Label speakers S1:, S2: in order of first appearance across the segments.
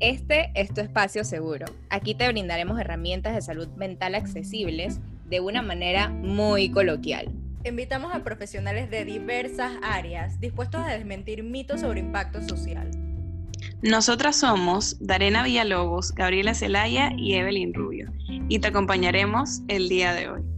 S1: Este es tu espacio seguro. Aquí te brindaremos herramientas de salud mental accesibles de una manera muy coloquial.
S2: Invitamos a profesionales de diversas áreas dispuestos a desmentir mitos sobre impacto social.
S3: Nosotras somos Darena Villalobos, Gabriela Celaya y Evelyn Rubio, y te acompañaremos el día de hoy.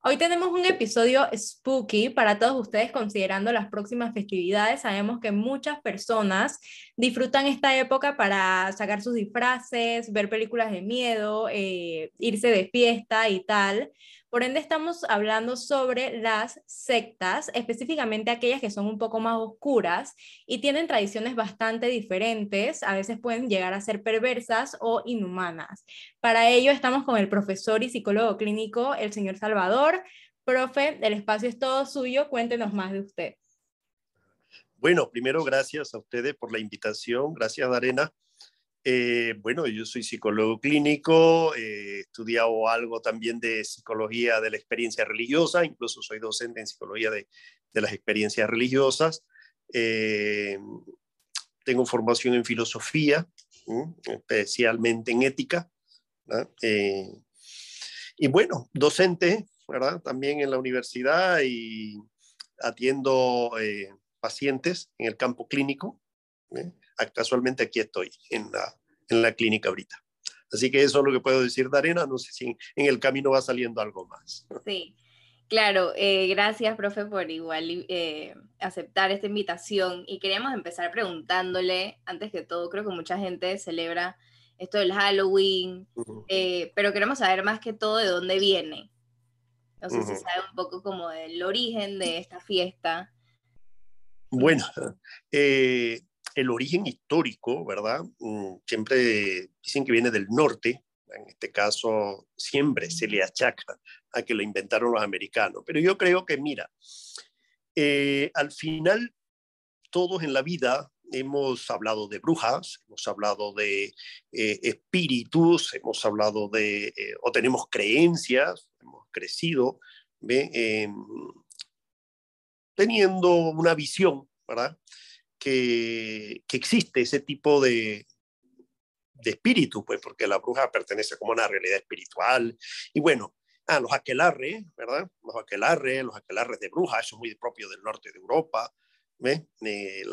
S2: Hoy tenemos un episodio spooky para todos ustedes considerando las próximas festividades. Sabemos que muchas personas disfrutan esta época para sacar sus disfraces, ver películas de miedo, eh, irse de fiesta y tal. Por ende, estamos hablando sobre las sectas, específicamente aquellas que son un poco más oscuras y tienen tradiciones bastante diferentes, a veces pueden llegar a ser perversas o inhumanas. Para ello, estamos con el profesor y psicólogo clínico, el señor Salvador. Profe, el espacio es todo suyo, cuéntenos más de usted.
S4: Bueno, primero gracias a ustedes por la invitación, gracias Arena. Eh, bueno, yo soy psicólogo clínico, he estudiado algo también de psicología de la experiencia religiosa, incluso soy docente en psicología de, las experiencias religiosas. Eh, tengo formación en filosofía, especialmente en ética. Eh, y bueno, docente, ¿verdad? También en la universidad y atiendo pacientes en el campo clínico. Casualmente aquí estoy en la, en la clínica ahorita. Así que eso es lo que puedo decir de Arena. No sé si en el camino va saliendo algo más.
S1: Sí, claro. Eh, gracias, profe, por igual eh, aceptar esta invitación. Y queríamos empezar preguntándole, antes que todo, creo que mucha gente celebra esto del Halloween, eh, pero queremos saber más que todo de dónde viene. No sé si sabe un poco como del origen de esta fiesta.
S4: Bueno, eh, el origen histórico, ¿verdad? Mm, siempre dicen que viene del norte, en este caso siempre se le achaca a que lo inventaron los americanos, pero yo creo que, mira, eh, al final todos en la vida hemos hablado de brujas, hemos hablado de eh, espíritus, hemos hablado de, eh, o tenemos creencias, hemos crecido em, teniendo una visión, ¿verdad? Que, existe ese tipo de, de espíritu, pues porque la bruja pertenece como a una realidad espiritual. Y bueno, a los aquelarres, ¿verdad? Los aquelarres, los aquelarres de bruja, eso es muy propio del norte de Europa, ¿ves? Eh,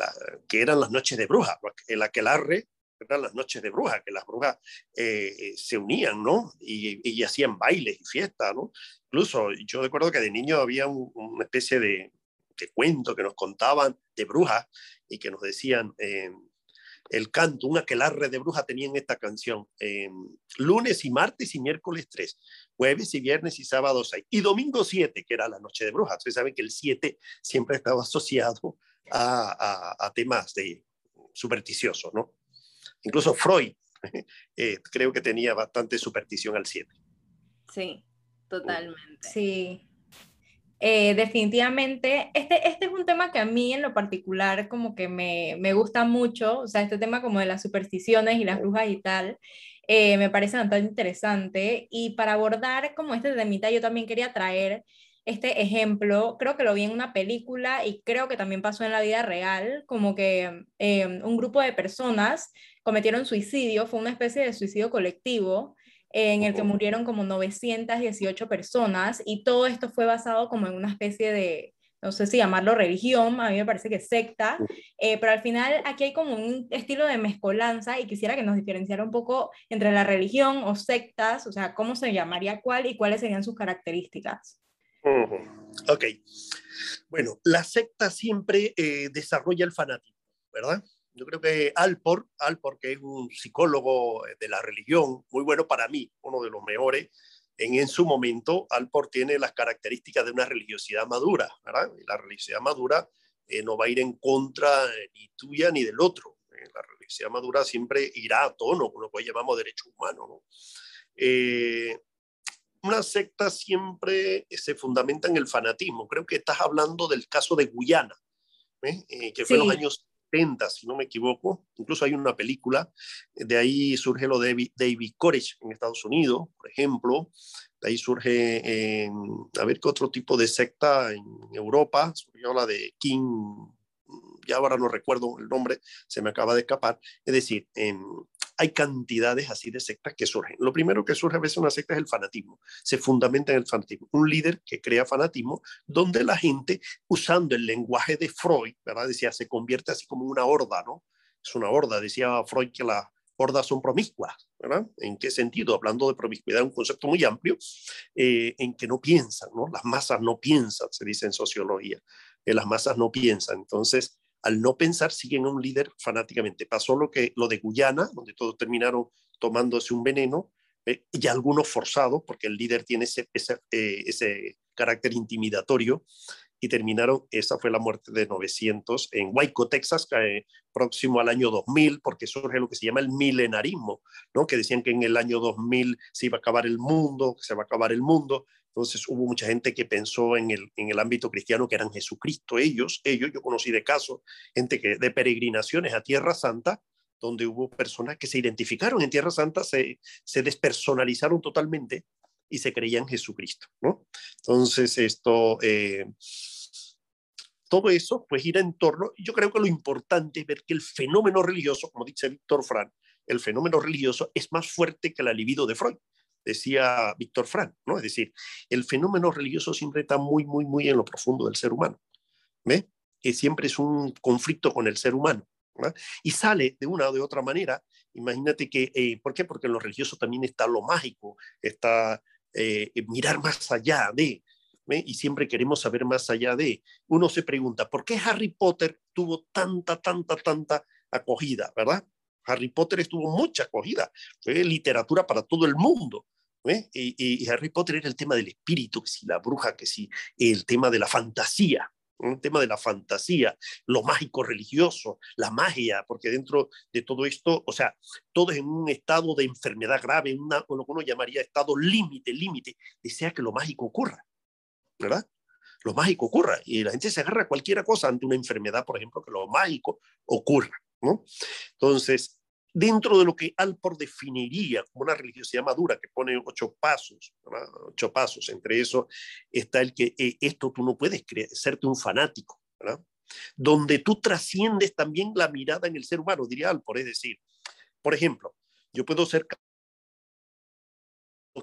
S4: que eran las noches de bruja. El aquelarre eran las noches de bruja, que las brujas eh, se unían, ¿no? Y, y, hacían bailes y fiestas, ¿no? Incluso yo recuerdo que de niño había una especie de, de cuento que nos contaban de brujas y que nos decían eh, el canto, un aquelarre de bruja tenían esta canción, eh, lunes y martes y miércoles 3, jueves y viernes y sábado 6, y domingo 7, que era la noche de brujas. Ustedes saben que el 7 siempre estaba asociado a, temas de supersticiosos, ¿no? Incluso Freud eh, creo que tenía bastante superstición al 7.
S1: Sí, totalmente.
S2: Sí, eh, definitivamente, este, este es un tema que a mí en lo particular como que me, me, gusta mucho, o sea, este tema como de las supersticiones y las brujas y tal, eh, me parece bastante interesante. Y para abordar como este temita, yo también quería traer este ejemplo, creo que lo vi en una película y creo que también pasó en la vida real, como que eh, un grupo de personas cometieron suicidio, fue una especie de suicidio colectivo en el que murieron como 918 personas y todo esto fue basado como en una especie de, no sé si llamarlo religión, a mí me parece que secta, eh, pero al final aquí hay como un estilo de mezcolanza y quisiera que nos diferenciara un poco entre la religión o sectas, o sea, cómo se llamaría cuál y cuáles serían sus características.
S4: Ok. Bueno, la secta siempre eh, desarrolla el fanatismo, ¿verdad? Yo creo que Alpor, Alpor, que es un psicólogo eh, de la religión, muy bueno para mí, uno de los mejores, en, en su momento, Alpor tiene las características de una religiosidad madura, ¿verdad? Y la religiosidad madura eh, no va a ir en contra eh, ni tuya ni del otro. la religiosidad madura siempre irá a tono con lo que llamamos derecho humano, ¿no? una secta siempre se fundamenta en el fanatismo. Creo que estás hablando del caso de Guyana, que fue en los años si no me equivoco. Incluso hay una película, de ahí surge lo de David Koresh en Estados Unidos, por ejemplo. De ahí surge, en, a ver qué otro tipo de secta en Europa, surgió la de King, ya ahora no recuerdo el nombre, se me acaba de escapar. Es decir, en, hay cantidades así de sectas que surgen. Lo primero que surge a veces una secta es el fanatismo. Se fundamenta en el fanatismo. Un líder que crea fanatismo donde la gente, usando el lenguaje de Freud, ¿verdad? Decía, se convierte así como una horda, ¿no? Es una horda. Decía Freud que las hordas son promiscuas, ¿verdad? ¿En qué sentido? Hablando de promiscuidad, un concepto muy amplio, eh, en que no piensan, ¿no? Las masas no piensan, se dice en sociología. que las masas no piensan. Entonces, al no pensar, siguen a un líder fanáticamente. Pasó lo, que, lo de Guyana, donde todos terminaron tomándose un veneno, eh, y algunos forzados, porque el líder tiene ese, ese, eh, ese carácter intimidatorio, y terminaron, esa fue la muerte de 900 en Waco, Texas, eh, próximo al año 2000, porque surge lo que se llama el milenarismo, ¿no? que decían que en el año 2000 se iba a acabar el mundo, que se va a acabar el mundo, entonces hubo mucha gente que pensó en el, en el ámbito cristiano que eran Jesucristo, ellos, ellos, yo conocí de casos, gente que de peregrinaciones a Tierra Santa, donde hubo personas que se identificaron en Tierra Santa, se, se despersonalizaron totalmente y se creían Jesucristo, ¿no? Entonces esto, eh, todo eso pues gira en torno, yo creo que lo importante es ver que el fenómeno religioso, como dice Víctor Frank, el fenómeno religioso es más fuerte que la libido de Freud decía Víctor Frank, ¿no? Es decir, el fenómeno religioso siempre está muy, muy, muy en lo profundo del ser humano, ¿ve? Que siempre es un conflicto con el ser humano, Y sale de una o de otra manera, imagínate que, eh, ¿por qué? Porque en lo religioso también está lo mágico, está eh, mirar más allá de, y siempre queremos saber más allá de. Uno se pregunta, ¿por qué Harry Potter tuvo tanta, tanta, tanta acogida, verdad? Harry Potter estuvo mucha acogida, fue literatura para todo el mundo, ¿eh? Y, Harry Potter era el tema del espíritu, que si la bruja, que si el tema de la fantasía, el tema de la fantasía, lo mágico religioso, la magia, porque dentro de todo esto, o sea, todo es en un estado de enfermedad grave, una, lo que uno llamaría estado límite, límite, desea que lo mágico ocurra, ¿verdad? Lo mágico ocurra. Y la gente se agarra a cualquier cosa ante una enfermedad, por ejemplo, que lo mágico ocurra, ¿no? Entonces, dentro de lo que Alport definiría como una religiosidad madura, que pone ocho pasos, ocho pasos, entre eso está el que eh, esto tú no puedes serte un fanático, donde tú trasciendes también la mirada en el ser humano, diría Alport, es decir, por ejemplo, yo puedo ser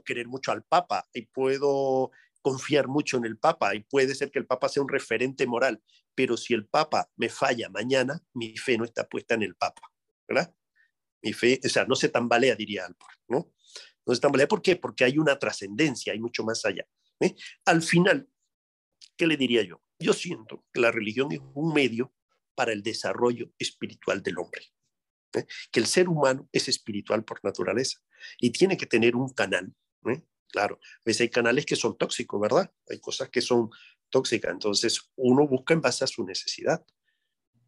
S4: querer mucho al Papa y puedo confiar mucho en el Papa y puede ser que el Papa sea un referente moral, pero si el Papa me falla mañana, mi fe no está puesta en el Papa, ¿verdad? Mi fe, o sea, no se tambalea, diría Alport, ¿no? No se tambalea, ¿por qué? Porque hay una trascendencia, hay mucho más allá. ¿eh? Al final, ¿qué le diría yo? Yo siento que la religión es un medio para el desarrollo espiritual del hombre. ¿eh? Que el ser humano es espiritual por naturaleza y tiene que tener un canal. ¿eh? Claro, a hay canales que son tóxicos, ¿verdad? Hay cosas que son tóxicas, entonces uno busca en base a su necesidad.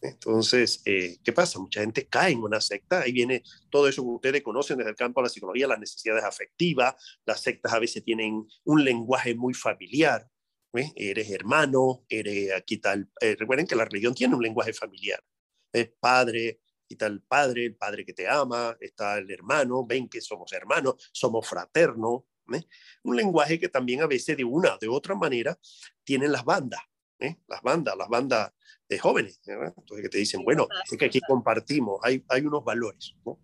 S4: Entonces, eh, ¿qué pasa? Mucha gente cae en una secta, ahí viene todo eso que ustedes conocen desde el campo de la psicología, las necesidades afectivas, las sectas a veces tienen un lenguaje muy familiar, eres hermano, eres aquí tal, eh, recuerden que la religión tiene un lenguaje familiar, es padre, y tal padre, el padre que te ama, está el hermano, ven que somos hermanos, somos fraternos, un lenguaje que también a veces de una de otra manera tienen las bandas, las bandas, las bandas de jóvenes, entonces que te dicen, bueno, es que aquí compartimos, hay, hay unos valores. ¿no?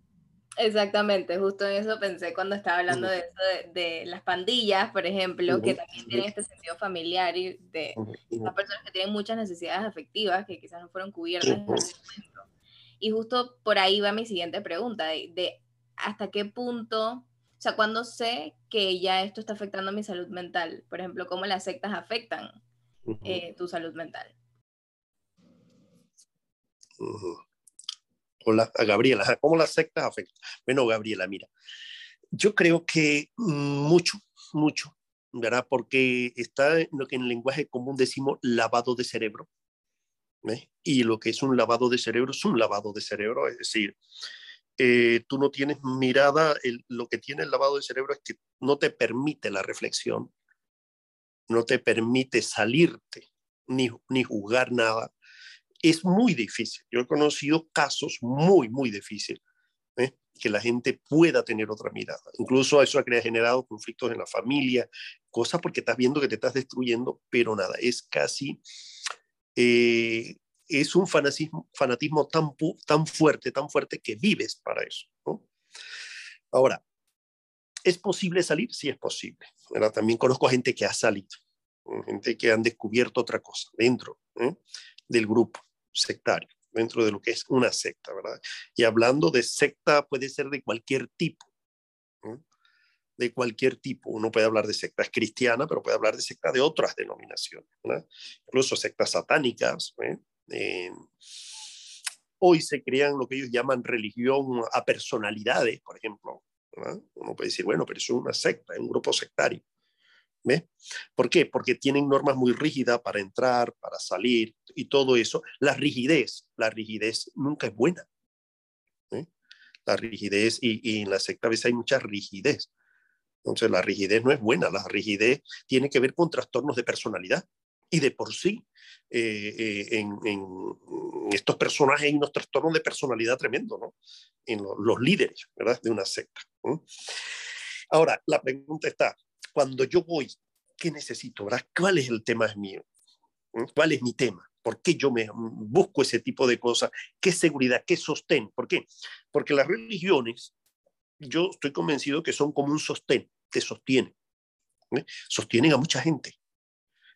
S1: Exactamente, justo en eso pensé cuando estaba hablando de eso de, las pandillas, por ejemplo, que también tienen este sentido familiar y de las personas que tienen muchas necesidades afectivas que quizás no fueron cubiertas en ese momento. Y justo por ahí va mi siguiente pregunta, de, de hasta qué punto, o sea, cuando sé que ya esto está afectando mi salud mental, por ejemplo, cómo las sectas afectan eh, tu salud mental.
S4: Hola, a Gabriela, ¿cómo las sectas afectan? Bueno, Gabriela, mira, yo creo que mucho, mucho, ¿verdad? Porque está en lo que en el lenguaje común decimos lavado de cerebro. Y lo que es un lavado de cerebro es un lavado de cerebro, es decir, eh, tú no tienes mirada, lo que tiene el lavado de cerebro es que no te permite la reflexión, no te permite salirte ni, ni juzgar nada. Es muy difícil. Yo he conocido casos muy, muy difíciles ¿eh? que la gente pueda tener otra mirada. Incluso eso ha generado conflictos en la familia, cosas porque estás viendo que te estás destruyendo, pero nada, es casi, eh, es un fanatismo, fanatismo tan, tan fuerte, tan fuerte que vives para eso. Ahora, ¿es posible salir? Sí es posible. También conozco gente que ha salido, gente que han descubierto otra cosa dentro ¿eh? del grupo sectario dentro de lo que es una secta, ¿verdad? Y hablando de secta puede ser de cualquier tipo, de cualquier tipo. Uno puede hablar de sectas cristianas, pero puede hablar de sectas de otras denominaciones, ¿verdad? incluso sectas satánicas. ¿eh? hoy se crean lo que ellos llaman religión a personalidades, por ejemplo. Uno puede decir, bueno, pero es una secta, es un grupo sectario. ¿Ve? ¿Por qué? Porque tienen normas muy rígidas para entrar, para salir y todo eso. La rigidez, la rigidez nunca es buena. La rigidez, y, en la secta a veces hay mucha rigidez. Entonces la rigidez no es buena, la rigidez tiene que ver con trastornos de personalidad. Y de por sí, eh, eh, en, estos personajes hay unos trastornos de personalidad tremendo, ¿no? En los líderes, ¿verdad? De una secta. Ahora, la pregunta está, cuando yo voy, ¿qué necesito? ¿verdad? ¿Cuál es el tema mío? ¿Mm? ¿Cuál es mi tema? ¿Por qué yo me busco ese tipo de cosas? ¿Qué seguridad? ¿Qué sostén? ¿Por qué? Porque las religiones, yo estoy convencido que son como un sostén, que sostienen. ¿eh? Sostienen a mucha gente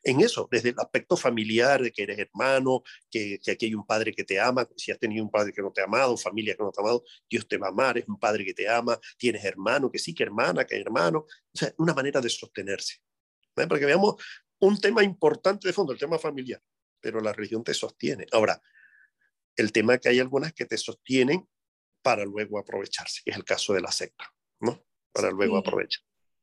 S4: en eso, desde el aspecto familiar, de que eres hermano, que, aquí hay un padre que te ama, si has tenido un padre que no te ha amado, familia que no te ha amado, Dios te va a amar, es un padre que te ama, tienes hermano, que sí, que hermana, que hermano, o sea, una manera de sostenerse. ¿eh? Para que veamos un tema importante de fondo, el tema familiar, pero la religión te sostiene. Ahora, el tema es que hay algunas que te sostienen para luego aprovecharse, que es el caso de la secta, ¿no? Para luego aprovechar.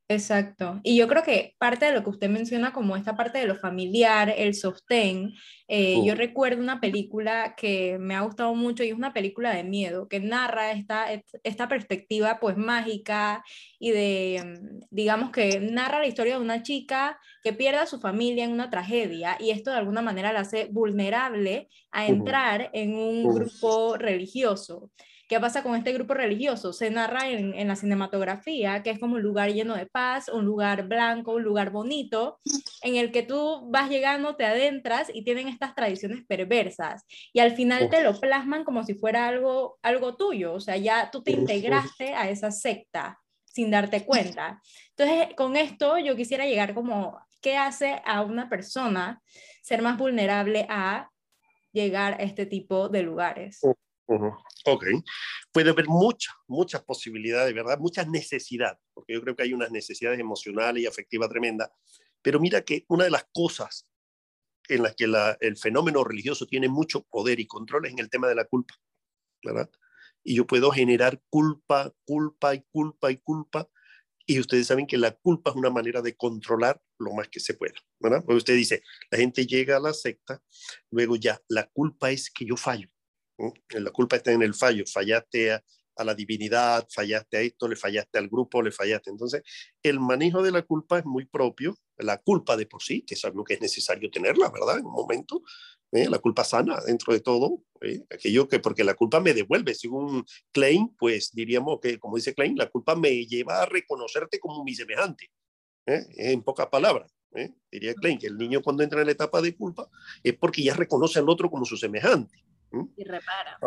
S2: Exacto. Y yo creo que parte de lo que usted menciona como esta parte de lo familiar, el sostén, eh, yo recuerdo una película que me ha gustado mucho y es una película de miedo que narra esta, esta perspectiva pues mágica y de, mm, digamos que narra la historia de una chica que pierde a su familia en una tragedia y esto de alguna manera la hace vulnerable a entrar en un grupo religioso. ¿Qué pasa con este grupo religioso? Se narra en, en, la cinematografía que es como un lugar lleno de paz, un lugar blanco, un lugar bonito, en el que tú vas llegando, te adentras y tienen estas tradiciones perversas. Y al final te lo plasman como si fuera algo, algo tuyo, o sea, ya tú te integraste a esa secta sin darte cuenta. Entonces, con esto yo quisiera llegar como, ¿qué hace a una persona ser más vulnerable a llegar a este tipo de lugares?
S4: Ok, puede haber muchas, muchas posibilidades, ¿verdad? Muchas necesidades, porque yo creo que hay unas necesidades emocionales y afectivas tremendas, pero mira que una de las cosas en las que el fenómeno religioso tiene mucho poder y control es en el tema de la culpa, ¿verdad? Y yo puedo generar culpa, culpa y culpa y culpa, y ustedes saben que la culpa es una manera de controlar lo más que se pueda, ¿verdad? Porque usted dice, la gente llega a la secta, luego ya, la culpa es que yo fallo la culpa está en el fallo, fallaste a, la divinidad, fallaste a esto, le fallaste al grupo, le fallaste. Entonces, el manejo de la culpa es muy propio, la culpa de por sí, que es algo que es necesario tenerla, ¿verdad? En un momento, ¿eh? la culpa sana dentro de todo, ¿eh? aquello que, porque la culpa me devuelve, según Klein, pues diríamos que, como dice Klein, la culpa me lleva a reconocerte como mi semejante, ¿eh? en pocas palabras. Diría Klein que el niño cuando entra en la etapa de culpa es porque ya reconoce al otro como su semejante.
S1: Y repara.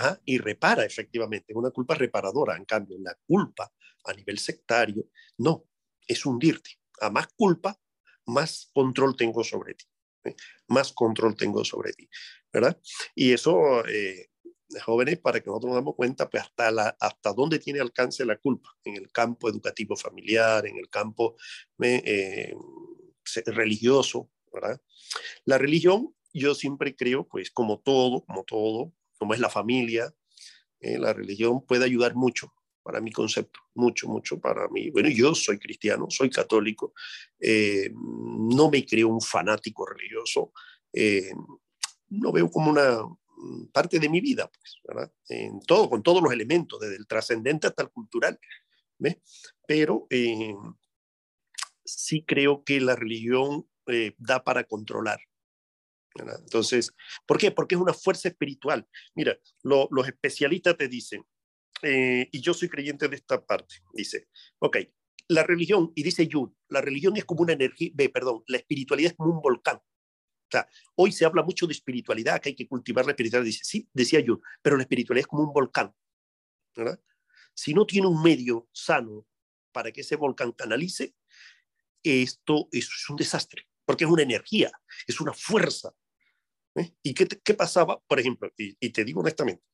S4: Ah, y repara, efectivamente. Una culpa reparadora. En cambio, la culpa a nivel sectario, no, es hundirte. A más culpa, más control tengo sobre ti. ¿eh? Más control tengo sobre ti. ¿Verdad? Y eso, eh, jóvenes, para que nosotros nos damos cuenta, pues hasta, la, hasta dónde tiene alcance la culpa. En el campo educativo familiar, en el campo eh, religioso. ¿verdad? La religión yo siempre creo, pues como todo, como todo, como es la familia, eh, la religión puede ayudar mucho para mi concepto, mucho, mucho para mí. Bueno, yo soy cristiano, soy católico, eh, no me creo un fanático religioso, eh, lo veo como una parte de mi vida, pues. En todo, con todos los elementos, desde el trascendente hasta el cultural, ¿ves? Pero eh, sí creo que la religión da para controlar, entonces, ¿por qué? Porque es una fuerza espiritual. Mira, los especialistas te dicen, eh, y yo soy creyente de esta parte, dice, ok, la religión, y dice Jung, la religión es como una energía, perdón, la espiritualidad es como un volcán. O sea, hoy se habla mucho de espiritualidad, que hay que cultivar la espiritualidad. Dice, sí, decía Jung, pero la espiritualidad es como un volcán. ¿verdad? Si no tiene un medio sano para que ese volcán canalice, esto, es un desastre, porque es una energía, es una fuerza. ¿Eh? ¿Y qué, qué, pasaba? Por ejemplo, y, y te digo honestamente,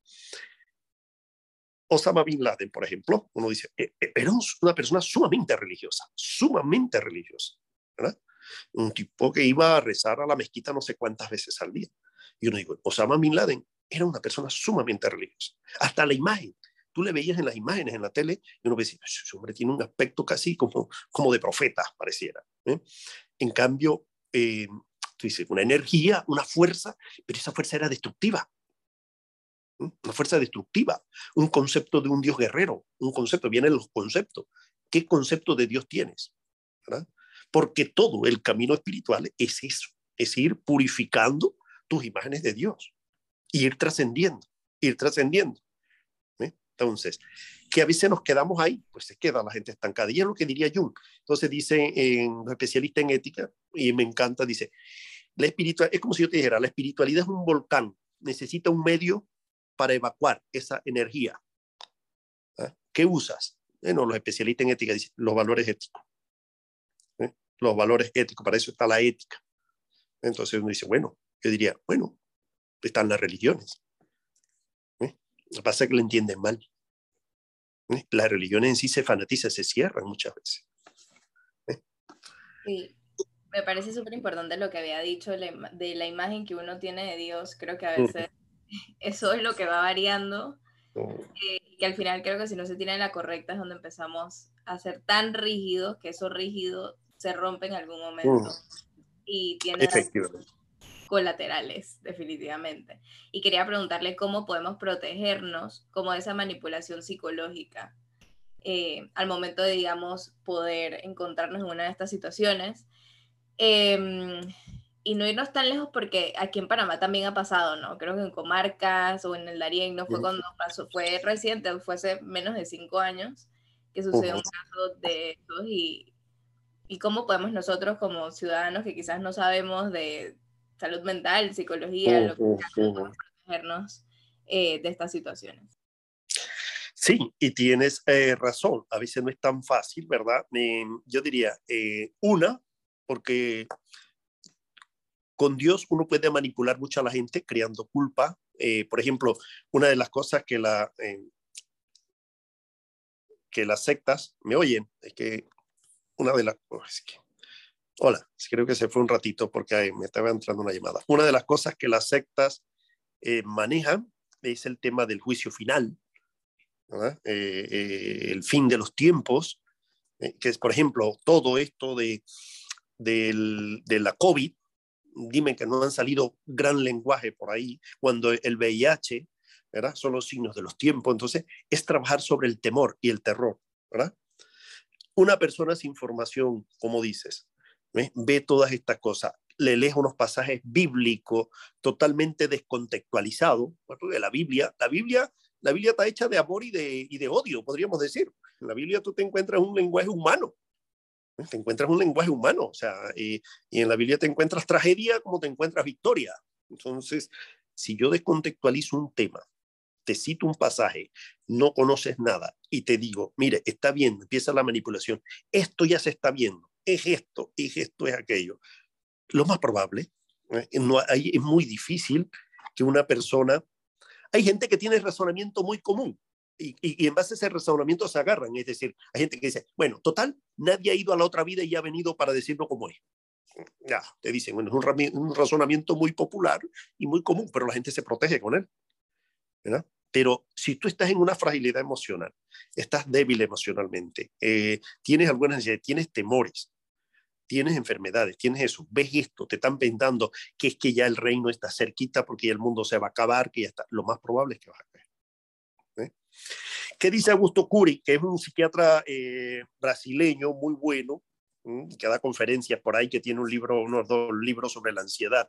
S4: Osama Bin Laden, por ejemplo, uno dice, e, e, era una persona sumamente religiosa, sumamente religiosa, ¿verdad? Un tipo que iba a rezar a la mezquita no sé cuántas veces al día. Y uno dice, Osama Bin Laden era una persona sumamente religiosa. Hasta la imagen, tú le veías en las imágenes en la tele y uno decía, ese hombre tiene un aspecto casi como, como de profeta, pareciera. ¿eh? En cambio, eh, una energía, una fuerza, pero esa fuerza era destructiva una fuerza destructiva, un concepto de un Dios guerrero, un concepto, vienen los conceptos. ¿Qué concepto de Dios tienes? Porque todo el camino espiritual es eso, es ir purificando tus imágenes de Dios, ir trascendiendo, ir trascendiendo. ¿eh? Entonces, que a veces nos quedamos ahí, pues se queda la gente estancada. Y es lo que diría Jung. Entonces dice en especialista en ética, y me encanta, dice, la espiritual, es como si yo te dijera, la espiritualidad es un volcán, necesita un medio para evacuar esa energía. ¿Ah? ¿Qué usas? Bueno, los especialistas en ética dicen los valores éticos. ¿eh? Los valores éticos, para eso está la ética. Entonces uno dice, bueno, yo diría, bueno, están las religiones. ¿eh? Lo que pasa es que lo entienden mal. ¿eh? Las religiones en sí se fanatizan, se cierran muchas veces.
S1: Sí, me parece súper importante lo que había dicho de la imagen que uno tiene de Dios. Creo que a veces eso es lo que va variando. Eh, que al final creo que si no se tiene la correcta es donde empezamos a ser tan rígidos que eso rígido se rompe en algún momento. Y tiene colaterales, definitivamente. Y quería preguntarle cómo podemos protegernos como de esa manipulación psicológica eh, al momento de, digamos, poder encontrarnos en una de estas situaciones. Eh, y no irnos tan lejos porque aquí en Panamá también ha pasado, ¿no? Creo que en comarcas o en el Darién no fue cuando pasó, fue reciente, fue hace menos de cinco años que sucedió un caso de estos y, y cómo podemos nosotros como ciudadanos que quizás no sabemos de salud mental, psicología, lo que protegernos eh, de estas situaciones.
S4: Sí, y tienes eh, razón, a veces no es tan fácil, ¿verdad? Em, yo diría, eh, una, porque con Dios uno puede manipular mucho a la gente creando culpa. Eh, por ejemplo, una de las cosas que, la, eh, que las sectas, me oyen, es que una de las... cosas que, hola, creo que se fue un ratito porque me estaba entrando una llamada. Una de las cosas que las sectas eh, manejan es el tema del juicio final, el fin de los tiempos, que es, por ejemplo, todo esto de, de la COVID, dime que no han salido gran lenguaje por ahí, cuando el VIH, ¿verdad? Son los signos de los tiempos. Entonces, es trabajar sobre el temor y el terror, ¿verdad? Una persona sin formación, como dices, ve todas estas cosas, le lees unos pasajes bíblicos totalmente descontextualizados, de la Biblia, la Biblia, la Biblia está hecha de amor y de, y de odio, podríamos decir. En la Biblia tú te encuentras un lenguaje humano, te encuentras un lenguaje humano, o sea, y, en la Biblia te encuentras tragedia como te encuentras victoria. Entonces, si yo descontextualizo un tema, te cito un pasaje, no conoces nada y te digo, mire, está viendo, empieza la manipulación, esto ya se está viendo, es esto, es esto, es aquello. Lo más probable, ¿eh? es muy difícil que una persona, hay gente que tiene razonamiento muy común, y, en base a ese razonamiento se agarran. Es decir, hay gente que dice, bueno, total, nadie ha ido a la otra vida y ha venido para decirlo como es. Ya, te dicen, bueno, es un, razonamiento muy popular y muy común, pero la gente se protege con él. ¿verdad? Pero si tú estás en una fragilidad emocional, estás débil emocionalmente, eh, tienes algunas necesidades, tienes temores, tienes enfermedades, tienes eso, ves esto, te están pensando que es que ya el reino está cerquita porque ya el mundo se va a acabar, que ya está, lo más probable es que vas a caer. ¿Qué dice Augusto Curi, que es un psiquiatra eh, brasileño muy bueno, que da conferencias por ahí, que tiene un libro, unos dos libros sobre la ansiedad?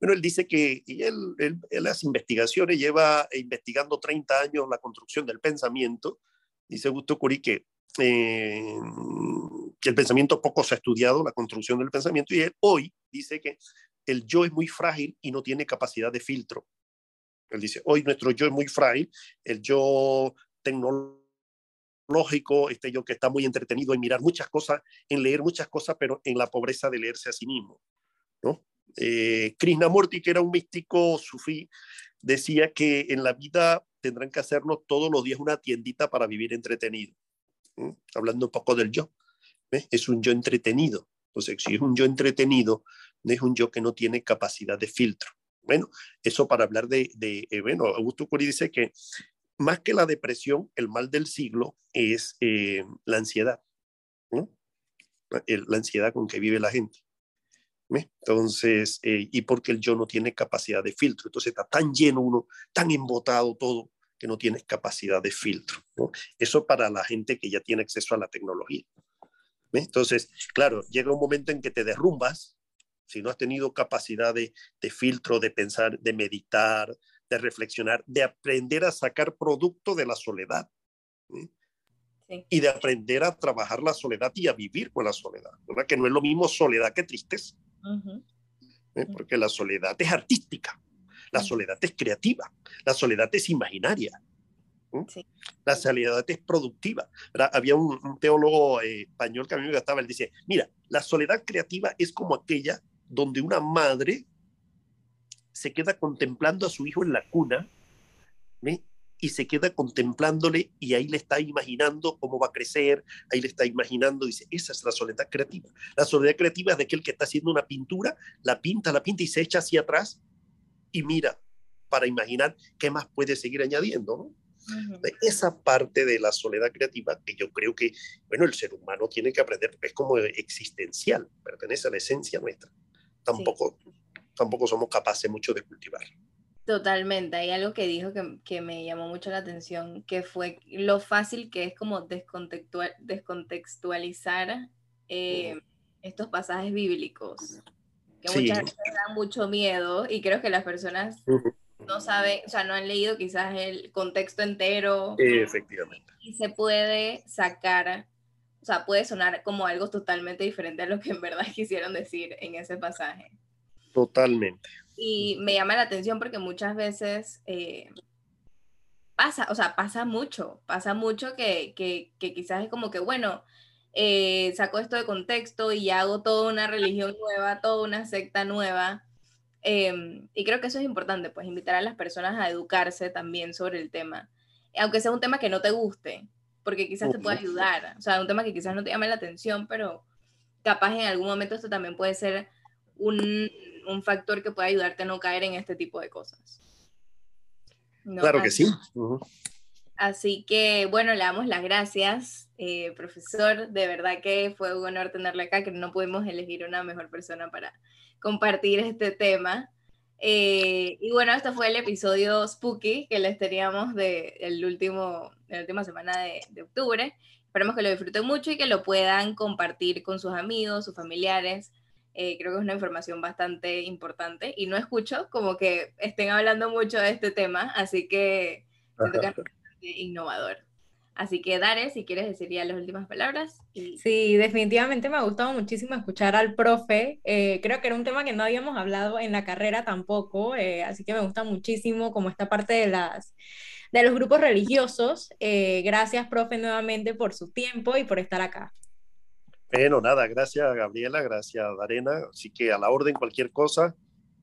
S4: Bueno, él dice que y él, él, las investigaciones lleva investigando 30 años la construcción del pensamiento. Dice Augusto Curie que, eh, que el pensamiento poco se ha estudiado, la construcción del pensamiento, y él hoy dice que el yo es muy frágil y no tiene capacidad de filtro. Él dice, hoy nuestro yo es muy frágil, el yo tecnológico, este yo que está muy entretenido en mirar muchas cosas, en leer muchas cosas, pero en la pobreza de leerse a sí mismo. ¿no? Eh, Krishnamurti, que era un místico sufí, decía que en la vida tendrán que hacernos todos los días una tiendita para vivir entretenido. Hablando un poco del yo. Es un yo entretenido. Entonces, si es un yo entretenido, es un yo que no tiene capacidad de filtro. Bueno, eso para hablar de, de eh, bueno, Augusto Curi dice que más que la depresión, el mal del siglo es eh, la ansiedad, ¿no? la ansiedad con que vive la gente. Entonces, eh, y porque el yo no tiene capacidad de filtro, entonces está tan lleno uno, tan embotado todo, que no tienes capacidad de filtro. Eso para la gente que ya tiene acceso a la tecnología. Entonces, claro, llega un momento en que te derrumbas si no has tenido capacidad de, filtro, de pensar, de meditar, de reflexionar, de aprender a sacar producto de la soledad. Y de aprender a trabajar la soledad y a vivir con la soledad. ¿verdad? Que no es lo mismo soledad que tristeza. ¿Eh? Porque la soledad es artística, la soledad es creativa, la soledad es imaginaria. La soledad es productiva. Había un, teólogo eh, español que a mí me gustaba, él dice, mira, la soledad creativa es como aquella donde una madre se queda contemplando a su hijo en la cuna y se queda contemplándole y ahí le está imaginando cómo va a crecer, ahí le está imaginando, dice, esa es la soledad creativa. La soledad creativa es de aquel que está haciendo una pintura, la pinta, la pinta y se echa hacia atrás y mira para imaginar qué más puede seguir añadiendo, ¿no? Esa parte de la soledad creativa que yo creo que, bueno, el ser humano tiene que aprender, es como existencial, pertenece a la esencia nuestra tampoco, tampoco somos capaces mucho de cultivar.
S1: Totalmente, hay algo que dijo que, que, me llamó mucho la atención, que fue lo fácil que es como descontextual, descontextualizar eh, estos pasajes bíblicos, que muchas veces dan mucho miedo y creo que las personas no saben, o sea, no han leído quizás el contexto entero.
S4: Efectivamente.
S1: Y se puede sacar o sea, puede sonar como algo totalmente diferente a lo que en verdad quisieron decir en ese pasaje.
S4: Totalmente.
S1: Y me llama la atención porque muchas veces eh, pasa, o sea, pasa mucho, pasa mucho que, que, que quizás es como que, bueno, eh, saco esto de contexto y hago toda una religión nueva, toda una secta nueva. Em, y creo que eso es importante, pues invitar a las personas a educarse también sobre el tema, aunque sea un tema que no te guste, porque quizás te pueda ayudar. O sea, un tema que quizás no te llame la atención, pero capaz en algún momento esto también puede ser un, un factor que pueda ayudarte a no caer en este tipo de cosas.
S4: Claro que sí.
S1: Así que, bueno, le damos las gracias, eh, profesor. De verdad que fue un honor tenerle acá, que no pudimos elegir una mejor persona para compartir este tema. Eh, y bueno, esto fue el episodio Spooky que les teníamos de el último, la última semana de, de, octubre. Esperemos que lo disfruten mucho y que lo puedan compartir con sus amigos, sus familiares. Eh, creo que es una información bastante importante y no escucho como que estén hablando mucho de este tema, así que siento que es innovador. Así que, Dare, si quieres decir ya las últimas palabras.
S2: Sí, definitivamente me ha gustado muchísimo escuchar al profe. Eh, creo que era un tema que no habíamos hablado en la carrera tampoco, eh, así que me gusta muchísimo como esta parte de, las, de los grupos religiosos. Eh, gracias, profe, nuevamente por su tiempo y por estar acá.
S4: Bueno, nada, gracias, Gabriela, gracias, Darena. Así que a la orden cualquier cosa.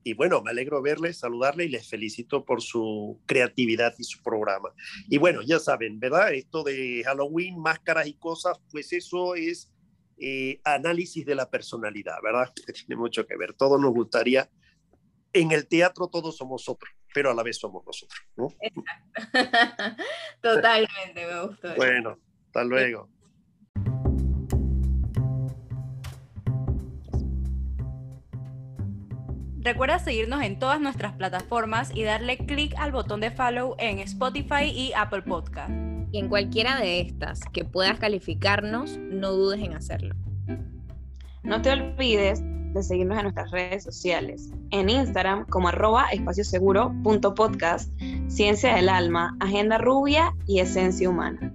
S4: Y bueno, me alegro verles, saludarle y les felicito por su creatividad y su programa. Y bueno, ya saben, ¿verdad? Esto de Halloween, máscaras y cosas, pues eso es eh, análisis de la personalidad, ¿verdad? Que tiene mucho que ver. Todos nos gustaría, en el teatro todos somos otros, pero a la vez somos nosotros, ¿no?
S1: Totalmente, me gustó.
S4: Bueno, hasta luego.
S2: Recuerda seguirnos en todas nuestras plataformas y darle clic al botón de follow en Spotify y Apple Podcast.
S1: Y en cualquiera de estas que puedas calificarnos, no dudes en hacerlo.
S3: No te olvides de seguirnos en nuestras redes sociales. En Instagram como arroba espacioseguro.podcast, Ciencia del Alma, Agenda Rubia y Esencia Humana.